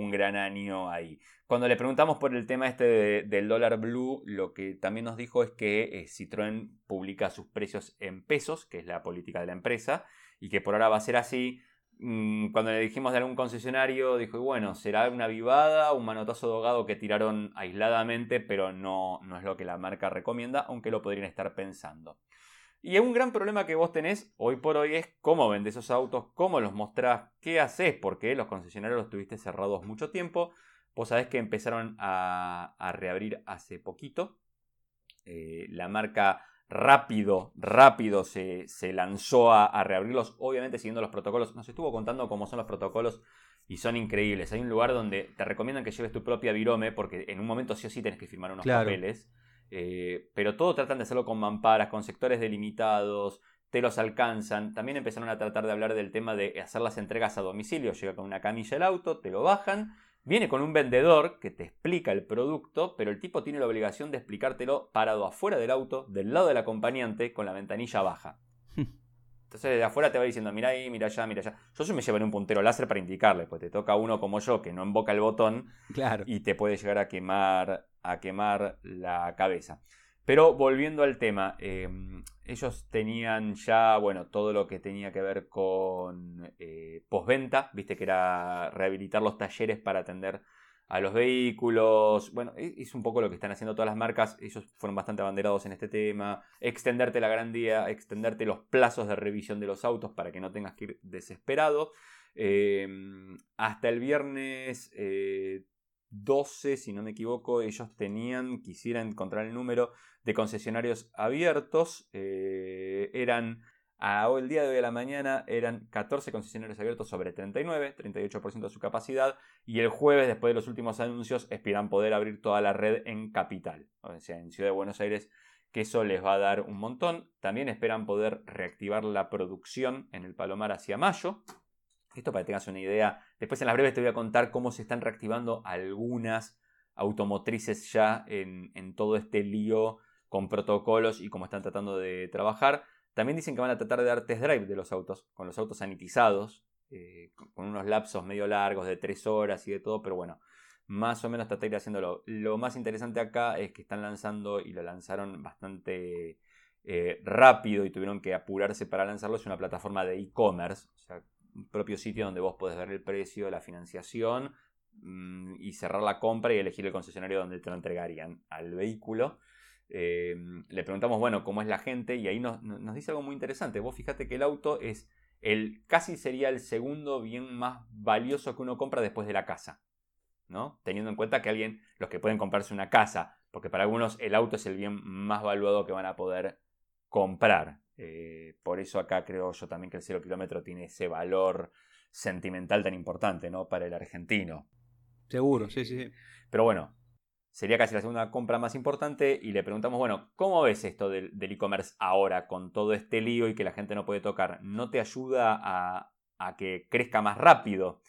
gran año ahí. Cuando le preguntamos por el tema este del dólar blue, lo que también nos dijo es que eh, Citroën publica sus precios en pesos, que es la política de la empresa, y que por ahora va a ser así. Mm, cuando le dijimos de algún concesionario, dijo, bueno, será una vivada, un manotazo de ahogado que tiraron aisladamente, pero no, no es lo que la marca recomienda, aunque lo podrían estar pensando. Y un gran problema que vos tenés hoy por hoy es cómo vendes esos autos, cómo los mostrás, qué haces, porque los concesionarios los tuviste cerrados mucho tiempo. Vos sabés que empezaron a, reabrir hace poquito. Eh, la marca rápido, rápido se, lanzó a, reabrirlos, obviamente siguiendo los protocolos. Nos estuvo contando cómo son los protocolos y son increíbles. Hay un lugar donde te recomiendan que lleves tu propia virome porque en un momento sí o sí tenés que firmar unos papeles. Eh, pero todo tratan de hacerlo con mamparas, con sectores delimitados, te los alcanzan. También empezaron a tratar de hablar del tema de hacer las entregas a domicilio. Llega con una camilla el auto, te lo bajan Viene con un vendedor que te explica el producto, pero el tipo tiene la obligación de explicártelo parado afuera del auto, del lado del acompañante, con la ventanilla baja. Entonces desde afuera te va diciendo, mira ahí, mira allá, mira allá. Yo, me llevaré un puntero láser para indicarle, pues te toca uno como yo que no invoca el botón claro. y te puede llegar a quemar, a quemar la cabeza. Pero volviendo al tema, em, ellos tenían ya, bueno, todo lo que tenía que ver con eh, postventa, viste que era rehabilitar los talleres para atender a los vehículos. Bueno, e, es un poco lo que están haciendo todas las marcas. Ellos fueron bastante abanderados en este tema. Extenderte la garantía, extenderte los plazos de revisión de los autos para que no tengas que ir desesperado. Em, hasta el viernes eh, 12, si no me equivoco, ellos tenían, quisiera encontrar el número de concesionarios abiertos. Eh, eran, a el día de hoy a la mañana, eran 14 concesionarios abiertos sobre 39, 38% de su capacidad. Y el jueves, después de los últimos anuncios, esperan poder abrir toda la red en capital, o sea, en Ciudad de Buenos Aires, que eso les va a dar un montón. También esperan poder reactivar la producción en el Palomar hacia mayo. Esto para que tengas una idea. Después en las breves te voy a contar cómo se están reactivando algunas automotrices ya en, todo este lío con protocolos y cómo están tratando de trabajar. También dicen que van a tratar de dar test drive de los autos, con los autos sanitizados, eh, con unos lapsos medio largos de tres horas y de todo, pero bueno, más o menos tratar de ir haciéndolo. Lo más interesante acá es que están lanzando y lo lanzaron bastante eh, rápido y tuvieron que apurarse para lanzarlo. Es una plataforma de e-commerce, propio sitio donde vos podés ver el precio, la financiación mm, y cerrar la compra y elegir el concesionario donde te lo entregarían al vehículo. Eh, le preguntamos, bueno, cómo es la gente y ahí nos, dice algo muy interesante. Vos fíjate que el auto es el casi sería el segundo bien más valioso que uno compra después de la casa. ¿no? Teniendo en cuenta que alguien, los que pueden comprarse una casa, porque para algunos el auto es el bien más valuado que van a poder comprar. Eh, por eso acá creo yo también que el cero kilómetro tiene ese valor sentimental tan importante, ¿no? Para el argentino. Seguro, sí, sí, Pero bueno, sería casi la segunda compra más importante y le preguntamos, bueno, ¿cómo ves esto del e-commerce ahora con todo este lío y que la gente no puede tocar? ¿No te ayuda a, a que crezca más rápido?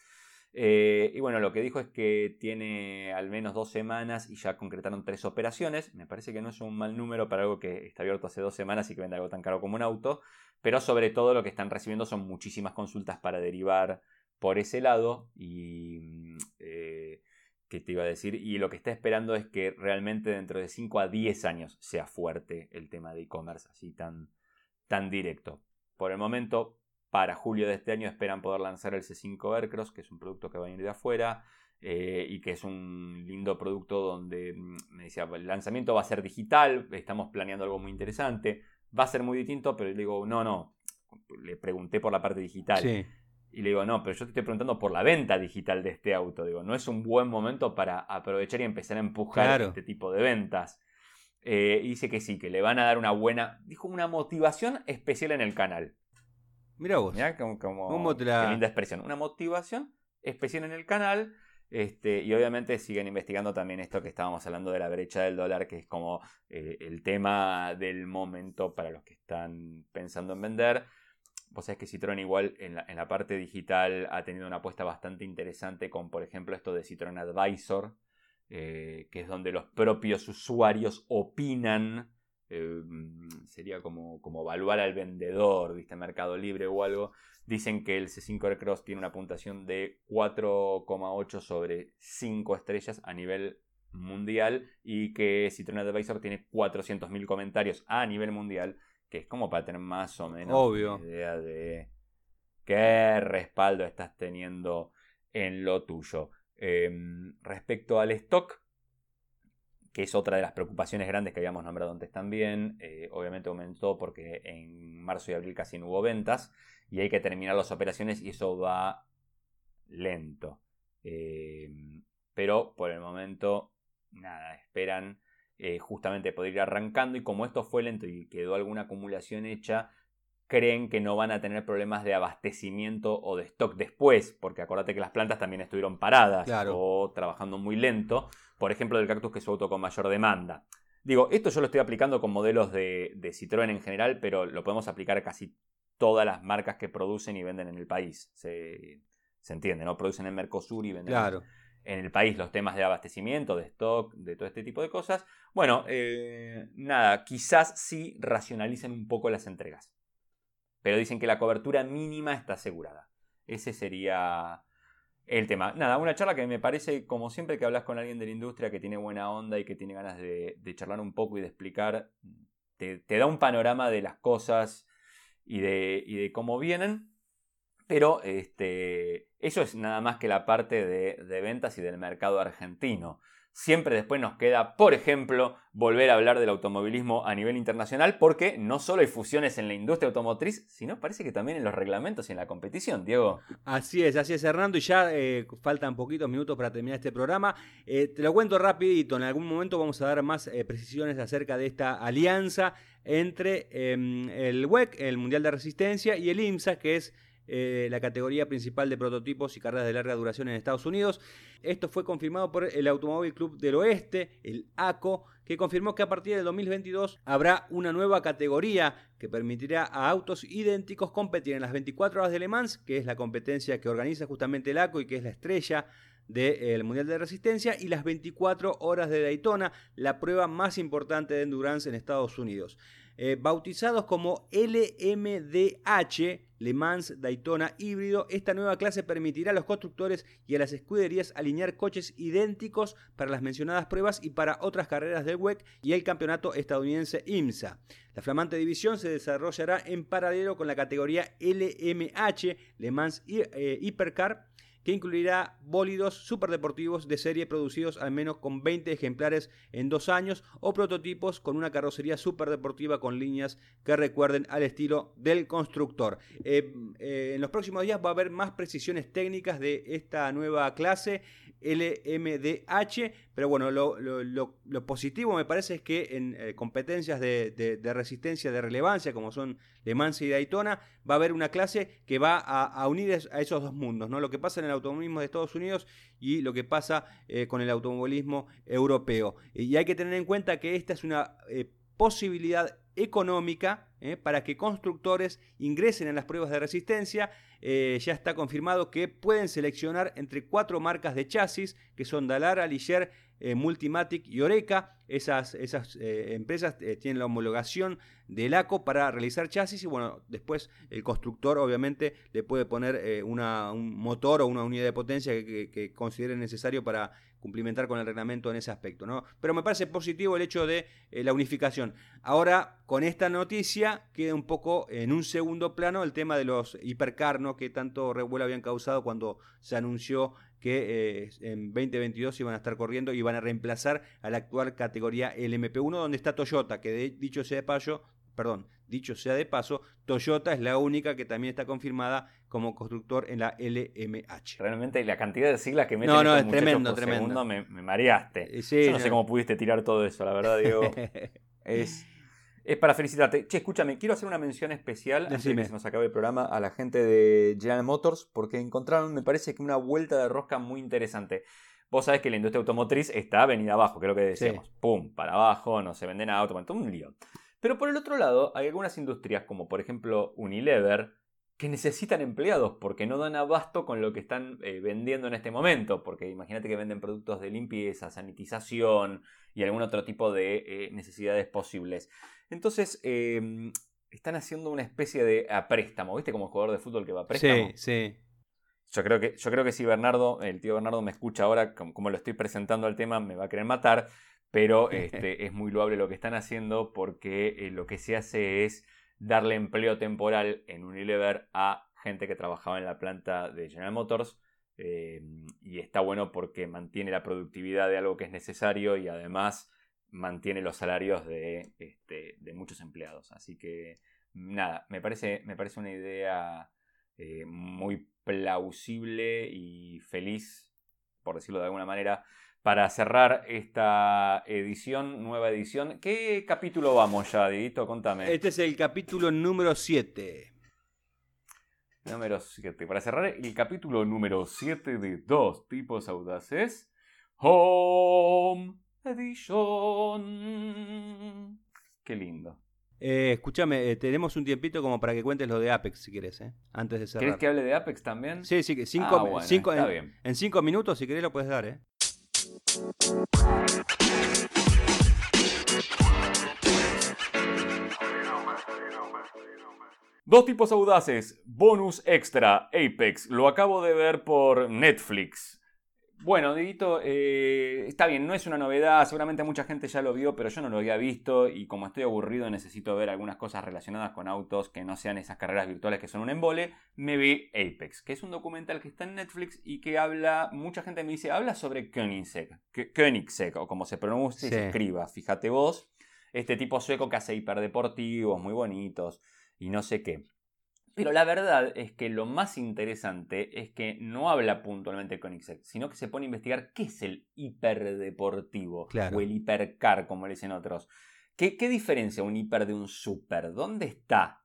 Eh, y bueno, lo que dijo es que tiene al menos dos semanas y ya concretaron tres operaciones. Me parece que no es un mal número para algo que está abierto hace dos semanas y que vende algo tan caro como un auto. Pero sobre todo lo que están recibiendo son muchísimas consultas para derivar por ese lado y... Mm, eh, que te iba a decir, y lo que está esperando es que realmente dentro de 5 a 10 años sea fuerte el tema de e-commerce, así tan, tan directo. Por el momento, para julio de este año esperan poder lanzar el C5 Aircross, que es un producto que va a venir de afuera eh, y que es un lindo producto donde mm, me decía, el lanzamiento va a ser digital, estamos planeando algo muy interesante, va a ser muy distinto, pero le digo, no, no, le pregunté por la parte digital. Y le digo, no, pero yo te estoy preguntando por la venta digital de este auto. Digo, no es un buen momento para aprovechar y empezar a empujar este tipo de ventas. Eh, y dice que sí, que le van a dar una buena, dijo, una motivación especial en el canal. Mira vos. Mirá como, como qué linda expresión. Una motivación especial en el canal. Este, y obviamente siguen investigando también esto que estábamos hablando de la brecha del dólar, que es como eh, el tema del momento para los que están pensando en vender. Vos sabés que Citroën igual en la, parte digital ha tenido una apuesta bastante interesante con, por ejemplo, esto de Citroën Advisor, eh, que es donde los propios usuarios opinan. Eh, sería como, como evaluar al vendedor, viste, Mercado Libre o algo. Dicen que el C5 Aircross tiene una puntuación de 4,8 sobre 5 estrellas a nivel mundial y que Citroën Advisor tiene 400.000 comentarios a nivel mundial que es como para tener más o menos Obvio. idea de qué respaldo estás teniendo en lo tuyo. Em, respecto al stock, que es otra de las preocupaciones grandes que habíamos nombrado antes también, eh, obviamente aumentó porque en marzo y abril casi no hubo ventas y hay que terminar las operaciones y eso va lento. Em, pero por el momento, nada, esperan eh, justamente poder ir arrancando y como esto fue lento y quedó alguna acumulación hecha, creen que no van a tener problemas de abastecimiento o de stock después, porque acuérdate que las plantas también estuvieron paradas o trabajando muy lento, por ejemplo del cactus que es auto con mayor demanda. Digo, esto yo lo estoy aplicando con modelos de, de Citroën en general, pero lo podemos aplicar a casi todas las marcas que producen y venden en el país. Se, se entiende, ¿no? Producen en Mercosur y venden claro en el país los temas de abastecimiento, de stock, de todo este tipo de cosas. Bueno, eh, nada, quizás sí racionalicen un poco las entregas. Pero dicen que la cobertura mínima está asegurada. Ese sería el tema. Nada, una charla que me parece, como siempre que hablas con alguien de la industria que tiene buena onda y que tiene ganas de, charlar un poco y de explicar, te, da un panorama de las cosas y de, cómo vienen. Pero este, eso es nada más que la parte de, ventas y del mercado argentino. Siempre después nos queda, por ejemplo, volver a hablar del automovilismo a nivel internacional, porque no solo hay fusiones en la industria automotriz, sino parece que también en los reglamentos y en la competición, Diego. Así es, así es, Hernando, y ya eh, faltan poquitos minutos para terminar este programa. Eh, te lo cuento rapidito, en algún momento vamos a dar más eh, precisiones acerca de esta alianza entre em, el WEC, el Mundial de Resistencia, y el IMSA, que es eh, la categoría principal de prototipos y carreras de larga duración en Estados Unidos. Esto fue confirmado por el Automóvil Club del Oeste, el ACO, que confirmó que a partir del 2022 habrá una nueva categoría que permitirá a autos idénticos competir en las 24 horas de Le Mans, que es la competencia que organiza justamente el ACO y que es la estrella del Mundial de Resistencia, y las 24 horas de Daytona, la prueba más importante de endurance en Estados Unidos. Eh, bautizados como LMDH, Le Mans Daytona híbrido, esta nueva clase permitirá a los constructores y a las escuderías alinear coches idénticos para las mencionadas pruebas y para otras carreras del WEC y el campeonato estadounidense IMSA. La flamante división se desarrollará en paralelo con la categoría LMH, Le Mans eh, Hypercar, que incluirá bólidos superdeportivos de serie producidos al menos con 20 ejemplares en dos años o prototipos con una carrocería superdeportiva con líneas que recuerden al estilo del constructor. Eh, eh, en los próximos días va a haber más precisiones técnicas de esta nueva clase LMDH, pero bueno, lo, positivo me parece es que en eh, competencias de, resistencia, de relevancia, como son Le Mans y Daytona, va a haber una clase que va a, unir a esos dos mundos, ¿no? Lo que pasa en el automovilismo de Estados Unidos y lo que pasa eh, con el automovilismo europeo. Y hay que tener en cuenta que esta es una eh, posibilidad económica para que constructores ingresen en las pruebas de resistencia eh, ya está confirmado que pueden seleccionar entre cuatro marcas de chasis, que son Dalara, Ligier, eh, Multimatic y Oreca. Esas, esas eh, empresas eh, tienen la homologación del ACO para realizar chasis y bueno, después el constructor obviamente le puede poner una, un motor o una unidad de potencia que, considere necesario para cumplimentar con el reglamento en ese aspecto. ¿no? Pero me parece positivo el hecho de la unificación. Ahora, con esta noticia queda un poco en un segundo plano el tema de los hipercar, ¿no? que tanto revuelo habían causado cuando se anunció que eh, en 2022 iban a estar corriendo y van a reemplazar a la actual categoría LMP1 donde está Toyota, que dicho sea de paso, perdón, dicho sea de paso, Toyota es la única que también está confirmada como constructor en la LMH. Realmente la cantidad de siglas que meten no, no, es tremendo, tremendo. me, me mareaste. Eh, Yo no sé cómo pudiste tirar todo eso, la verdad, Diego. <laughs> es es para felicitarte. Che, escúchame, quiero hacer una mención especial antes de que se nos acabe el programa a la gente de General Motors porque encontraron, me parece que una vuelta de rosca muy interesante. Vos sabés que la industria automotriz está venida abajo, que es lo que decíamos. Pum, para abajo, no se venden autos, todo un lío. Pero por el otro lado, hay algunas industrias, como por ejemplo Unilever, que necesitan empleados porque no dan abasto con lo que están eh, vendiendo en este momento. Porque imagínate que venden productos de limpieza, sanitización y algún otro tipo de eh, necesidades posibles. Entonces, em, están haciendo una especie de préstamo, ¿viste? Como jugador de fútbol que va a préstamo. Sí, sí. Yo creo que, yo creo que si Bernardo, el tío Bernardo me escucha ahora, como, lo estoy presentando al tema, me va a querer matar. Pero <laughs> este, es muy loable lo que están haciendo porque eh, lo que se hace es darle empleo temporal en Unilever a gente que trabajaba en la planta de General Motors. Eh, y está bueno porque mantiene la productividad de algo que es necesario y además mantiene los salarios de, este, de muchos empleados. Así que nada, me parece, me parece una idea eh, muy plausible y feliz, por decirlo de alguna manera, para cerrar esta edición, nueva edición. ¿Qué capítulo vamos ya, Didito? Contame. Este es el capítulo número 7. Número 7. Para cerrar el capítulo número 7 de Dos Tipos Audaces, Home Edition. Qué lindo. Eh, escúchame, eh, tenemos un tiempito como para que cuentes lo de Apex, si quieres, ¿eh? antes de cerrar. ¿Quieres que hable de Apex también? Sí, sí, cinco, ah, cinco, en, en, cinco minutos, si querés, lo puedes dar, ¿eh? Dos tipos audaces, bonus extra, Apex. Lo acabo de ver por Netflix. Bueno, Didito, eh, está bien, no es una novedad, seguramente mucha gente ya lo vio, pero yo no lo había visto y como estoy aburrido necesito ver algunas cosas relacionadas con autos que no sean esas carreras virtuales que son un embole, me vi Apex, que es un documental que está en Netflix y que habla, mucha gente me dice, habla sobre Koenigsegg, Koenigsegg o como se pronuncia y se escriba, fíjate vos, este tipo sueco que hace hiperdeportivos muy bonitos y no sé qué. Pero la verdad es que lo más interesante es que no habla puntualmente con Ixec, sino que se pone a investigar qué es el hiperdeportivo o el hipercar, como le dicen otros. ¿Qué, ¿Qué, diferencia un hiper de un super? ¿Dónde está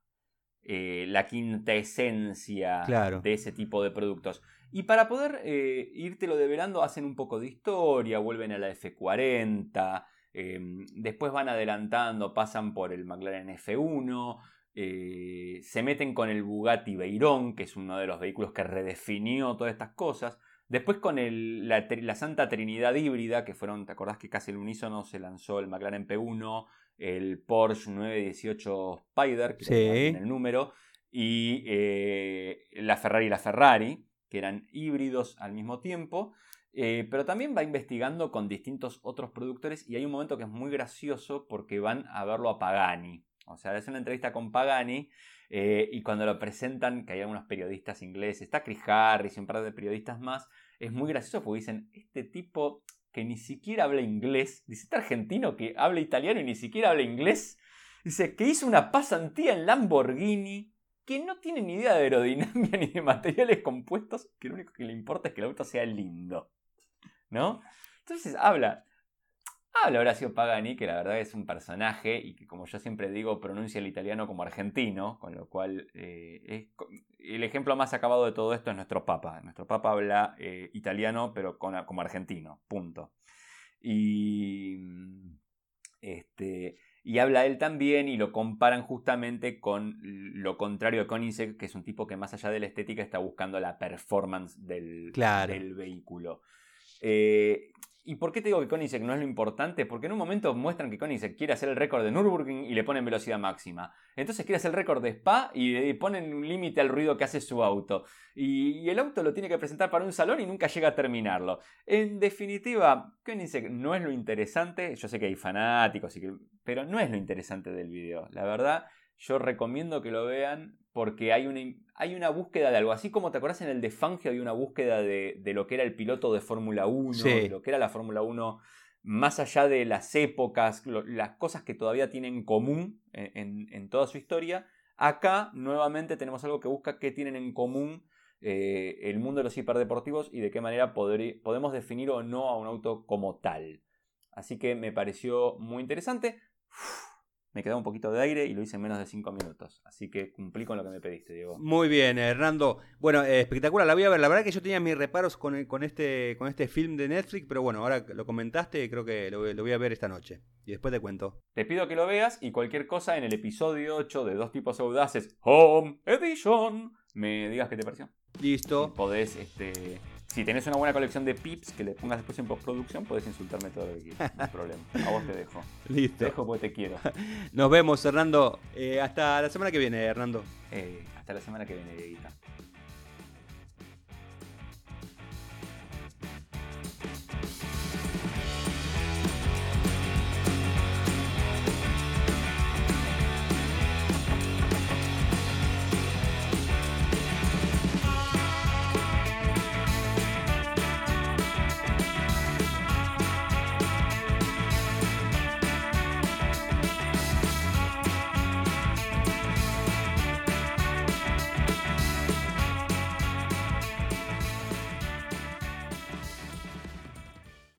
eh, la quinta esencia de ese tipo de productos? Y para poder eh, lo develando, hacen un poco de historia, vuelven a la F40, em, después van adelantando, pasan por el McLaren F1, eh, se meten con el Bugatti Veyron, que es uno de los vehículos que redefinió todas estas cosas. Después con la, Santa Trinidad híbrida, que fueron, ¿te acordás que casi el unísono se lanzó el McLaren P1, el Porsche 918 Spider, que el número, y eh, la Ferrari y la Ferrari, que eran híbridos al mismo tiempo. Eh, pero también va investigando con distintos otros productores y hay un momento que es muy gracioso porque van a verlo a Pagani. O sea, es una entrevista con Pagani eh, y cuando lo presentan, que hay algunos periodistas ingleses, está Chris Harris y un par de periodistas más, es muy gracioso porque dicen, este tipo que ni siquiera habla inglés, dice este argentino que habla italiano y ni siquiera habla inglés, dice que hizo una pasantía en Lamborghini, que no tiene ni idea de aerodinámica <laughs> ni de materiales compuestos, que lo único que le importa es que el auto sea lindo. ¿No? Entonces habla, Habla Horacio Pagani, que la verdad es un personaje y que, como yo siempre digo, pronuncia el italiano como argentino, con lo cual eh, es, el ejemplo más acabado de todo esto es nuestro Papa. Nuestro Papa habla eh, italiano, pero como argentino, punto. Y, este, y habla él también y lo comparan justamente con lo contrario de Koenigsegg, que es un tipo que más allá de la estética está buscando la performance del, del vehículo. Eh, ¿Y por qué te digo que Koenigsegg no es lo importante? Porque en un momento muestran que Koenigsegg quiere hacer el récord de Nürburgring y le ponen velocidad máxima. Entonces quiere hacer el récord de Spa y ponen un límite al ruido que hace su auto. Y, el auto lo tiene que presentar para un salón y nunca llega a terminarlo. En definitiva, Koenigsegg no es lo interesante. Yo sé que hay fanáticos, pero no es lo interesante del video. La verdad, yo recomiendo que lo vean porque hay una, hay una búsqueda de algo. Así como te acordás en el de Fangio, hay una búsqueda de, lo que era el piloto de Fórmula 1, de lo que era la Fórmula 1, más allá de las épocas, las cosas que todavía tienen en común en, toda su historia. Acá nuevamente tenemos algo que busca qué tienen en común eh, el mundo de los hiperdeportivos y de qué manera podemos definir o no a un auto como tal. Así que me pareció muy interesante me quedaba un poquito de aire y lo hice en menos de 5 minutos. Así que cumplí con lo que me pediste, Diego. Muy bien, Hernando. Bueno, eh, espectacular, la voy a ver. La verdad que yo tenía mis reparos con, con, este, con este film de Netflix, pero bueno, ahora lo comentaste y creo que lo, voy a ver esta noche. Y después te cuento. Te pido que lo veas y cualquier cosa en el episodio 8 de Dos Tipos Audaces Home Edition me digas qué te pareció. Listo. podés este, si tenés una buena colección de pips que le pongas después en postproducción, puedes insultarme todo lo que quieras. No hay problema. A vos te dejo. <laughs> Listo. Te dejo porque te quiero. <laughs> Nos vemos, Hernando. Eh, hasta la semana que viene, Hernando. Eh, hasta la semana que viene, Dieguita.